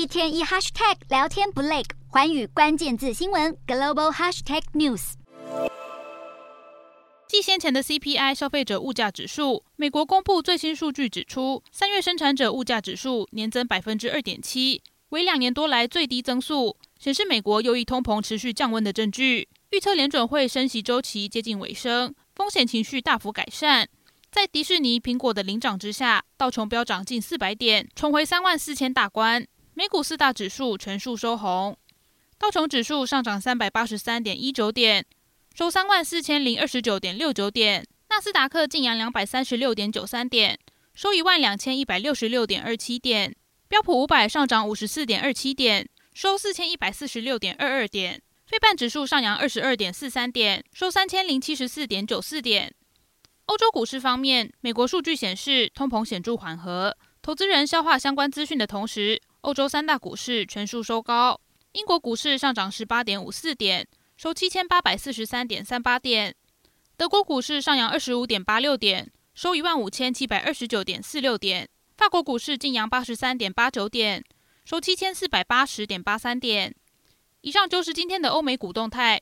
一天一 hashtag 聊天不累，寰宇关键字新闻 global hashtag news。继先前的 CPI 消费者物价指数，美国公布最新数据指出，三月生产者物价指数年增百分之二点七，为两年多来最低增速，显示美国又一通膨持续降温的证据。预测联准会升息周期接近尾声，风险情绪大幅改善。在迪士尼、苹果的领涨之下，道琼飙涨近四百点，重回三万四千大关。美股四大指数全数收红，道琼指数上涨三百八十三点一九点。收三万四千零二十九点六九点，纳斯达克劲扬两百三十六点九三点，收一万两千一百六十六点二七点，标普五百上涨五十四点二七点，收四千一百四十六点二二点，费半指数上扬二十二点四三点，收三千零七十四点九四点。欧洲股市方面，美国数据显示通膨显著缓和，投资人消化相关资讯的同时，欧洲三大股市全数收高，英国股市上涨十八点五四点。收七千八百四十三点三八点，德国股市上扬二十五点八六点，收一万五千七百二十九点四六点，法国股市劲扬八十三点八九点，收七千四百八十点八三点。以上就是今天的欧美股动态，